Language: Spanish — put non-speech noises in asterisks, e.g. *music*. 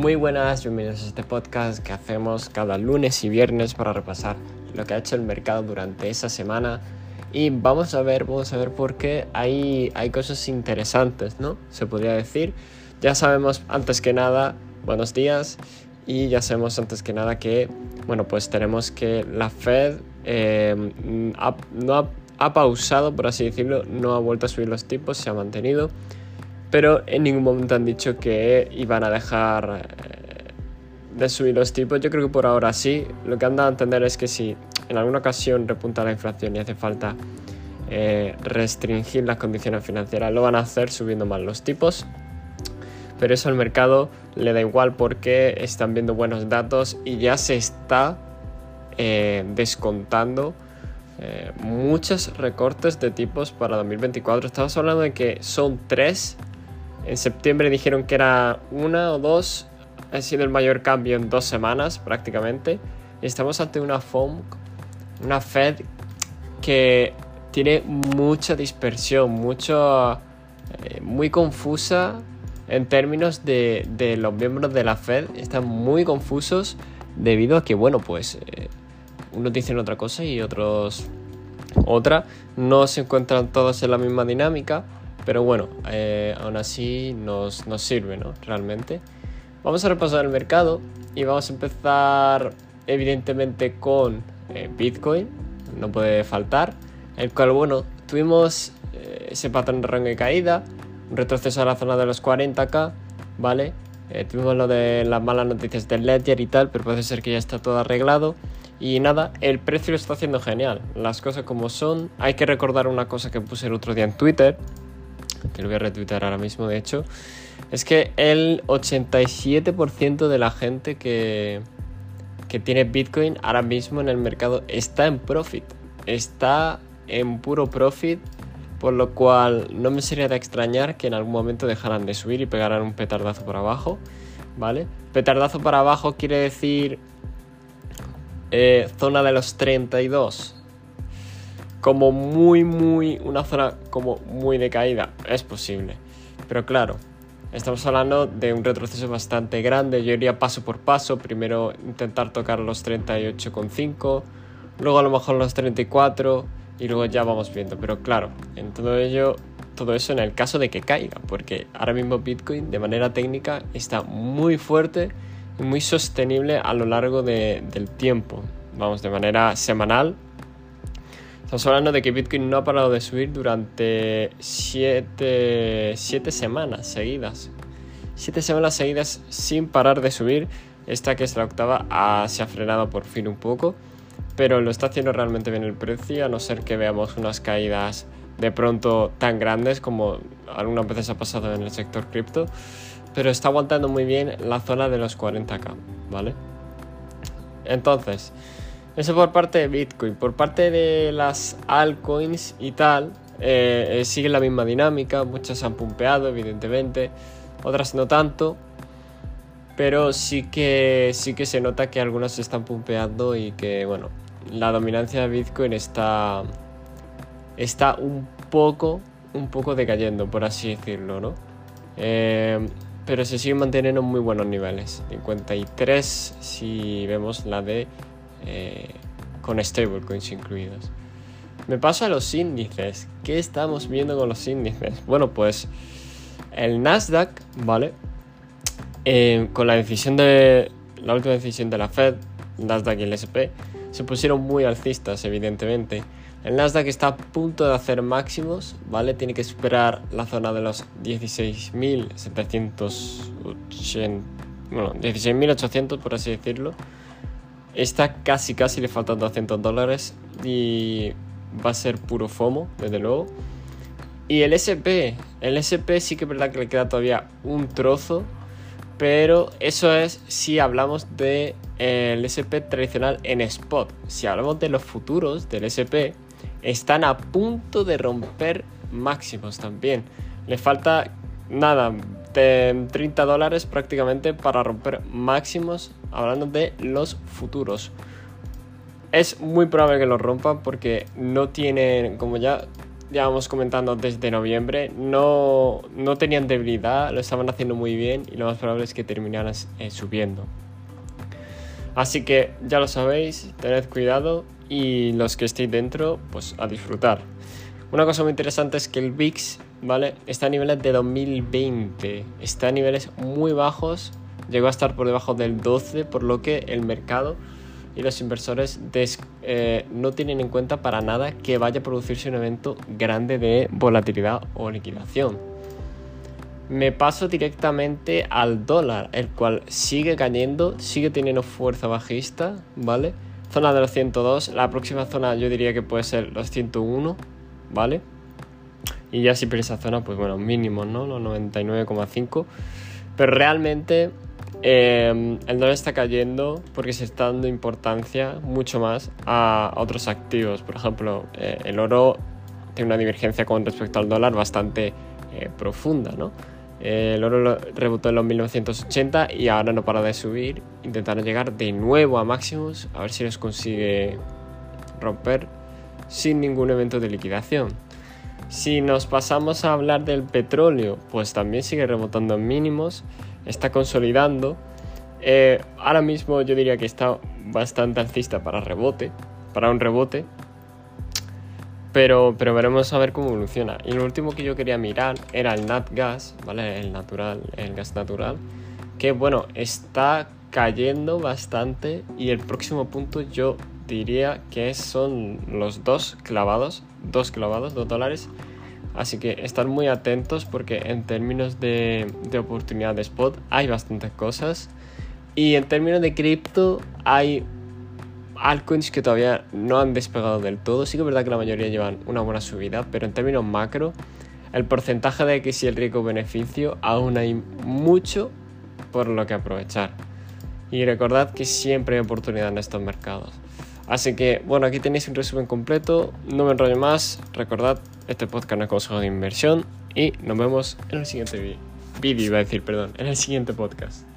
Muy buenas, bienvenidos a este podcast que hacemos cada lunes y viernes para repasar lo que ha hecho el mercado durante esa semana. Y vamos a ver, vamos a ver por qué hay, hay cosas interesantes, ¿no? Se podría decir. Ya sabemos antes que nada, buenos días, y ya sabemos antes que nada que, bueno, pues tenemos que la Fed eh, no ha, ha pausado, por así decirlo, no ha vuelto a subir los tipos, se ha mantenido pero en ningún momento han dicho que iban a dejar eh, de subir los tipos. Yo creo que por ahora sí. Lo que han dado a entender es que si en alguna ocasión repunta la inflación y hace falta eh, restringir las condiciones financieras, lo van a hacer subiendo más los tipos. Pero eso al mercado le da igual porque están viendo buenos datos y ya se está eh, descontando muchos recortes de tipos para 2024. Estamos hablando de que son tres en septiembre dijeron que era una o dos. Ha sido el mayor cambio en dos semanas prácticamente. estamos ante una FOMC, una Fed que tiene mucha dispersión, mucho, eh, muy confusa en términos de, de, los miembros de la Fed. Están muy confusos debido a que, bueno, pues eh, unos dicen otra cosa y otros otra. No se encuentran todos en la misma dinámica. Pero bueno, eh, aún así nos, sirve, ¿no? Realmente. Vamos a repasar el mercado y vamos a empezar evidentemente con eh, Bitcoin, no puede faltar, el cual, bueno, tuvimos eh, ese patrón de rango de caída, un retroceso a la zona de los 40k, ¿vale? tuvimos lo de las malas noticias del Ledger y tal, pero puede ser que ya está todo arreglado. Y nada, el precio lo está haciendo genial. Las cosas como son. Hay que recordar una cosa que puse el otro día en Twitter, *laughs* que lo voy a retuitar ahora mismo de hecho, es que el 87% de la gente que, que tiene Bitcoin ahora mismo en el mercado está en profit, está en puro profit, por lo cual no me sería de extrañar que en algún momento dejaran de subir y pegaran un petardazo por abajo, ¿vale? Petardazo para abajo quiere decir eh, zona de los 32, como muy, muy, una zona como muy de caída, es posible. Pero claro, estamos hablando de un retroceso bastante grande, yo iría paso por paso, primero intentar tocar los 38,5, luego a lo mejor los 34 y luego ya vamos viendo. Pero claro, en todo ello, todo eso en el caso de que caiga, porque ahora mismo Bitcoin de manera técnica está muy fuerte y muy sostenible a lo largo del tiempo. Vamos, de manera semanal Estamos hablando de que Bitcoin no ha parado de subir durante 7 semanas seguidas. 7 semanas seguidas sin parar de subir. Esta que es la octava se ha frenado por fin un poco. Pero lo está haciendo realmente bien el precio, a no ser que veamos unas caídas de pronto tan grandes como algunas veces ha pasado en el sector cripto. Pero está aguantando muy bien la zona de los 40k, ¿vale? Entonces, eso por parte de Bitcoin. Por parte de las altcoins y tal, eh, eh, sigue la misma dinámica. Muchas han pumpeado, evidentemente. Otras no tanto. Pero sí que, sí que se nota que algunas se están pumpeando y que, bueno, la dominancia de Bitcoin está, está un poco, un poco decayendo, por así decirlo, ¿no? Eh, pero se sigue manteniendo en muy buenos niveles. 53 si vemos la de eh, con stablecoins incluidos. Me paso a los índices. ¿Qué estamos viendo con los índices? Bueno, pues el Nasdaq, ¿vale? Eh, con la decisión de la última decisión de la Fed, Nasdaq y el SP, se pusieron muy alcistas, evidentemente. El Nasdaq está a punto de hacer máximos, ¿vale? Tiene que superar la zona de los 16.780, bueno, 16.800 por así decirlo. Está casi, casi le faltan 200 dólares y va a ser puro FOMO, desde luego. Y el SP, el SP sí que es verdad que le queda todavía un trozo, pero eso es si hablamos del de, SP tradicional en spot. Si hablamos de los futuros del SP, están a punto de romper máximos también. Le falta nada, de 30 dólares prácticamente para romper máximos hablando de los futuros. Es muy probable que los rompan porque no tienen, como ya llevamos comentando desde noviembre, no, no tenían debilidad, lo estaban haciendo muy bien y lo más probable es que terminaran eh, subiendo. Así que ya lo sabéis, tened cuidado y los que estéis dentro, pues a disfrutar. Una cosa muy interesante es que el VIX, ¿vale? Está a niveles de 2020, está a niveles muy bajos, llegó a estar por debajo del 12, por lo que el mercado y los inversores eh, no tienen en cuenta para nada que vaya a producirse un evento grande de volatilidad o liquidación. Me paso directamente al dólar, el cual sigue cayendo, sigue teniendo fuerza bajista, ¿vale? Zona de los 102, la próxima zona yo diría que puede ser los 101, ¿vale? Y ya si por esa zona, pues bueno, mínimo, ¿no? Los 99,5. Pero realmente eh, el dólar está cayendo porque se está dando importancia mucho más a otros activos. Por ejemplo, eh, el oro tiene una divergencia con respecto al dólar bastante eh, profunda, ¿no? el oro rebotó en los 1980 y ahora no para de subir. Intentaron llegar de nuevo a máximos, a ver si los consigue romper sin ningún evento de liquidación. Si nos pasamos a hablar del petróleo, pues también sigue rebotando en mínimos está consolidando. Eh, ahora mismo yo diría que está bastante alcista para rebote, para un rebote. Pero, pero veremos a ver cómo evoluciona. Y lo último que yo quería mirar era el nat gas, ¿vale? El natural, el gas natural. Que bueno, está cayendo bastante. Y el próximo punto yo diría que son los dos clavados. Dos clavados, dos dólares Así que estar muy atentos porque en términos de, oportunidad de spot hay bastantes cosas. Y en términos de cripto hay altcoins que todavía no han despegado del todo. Sí que es verdad que la mayoría llevan una buena subida, pero en términos macro, el porcentaje de X y el rico beneficio aún hay mucho por lo que aprovechar. Y recordad que siempre hay oportunidad en estos mercados. Así que, bueno, aquí tenéis un resumen completo. No me enrollo más. Recordad, este podcast no es consejo de inversión. Y nos vemos en el siguiente vídeo. Iba a decir, perdón. En el siguiente podcast.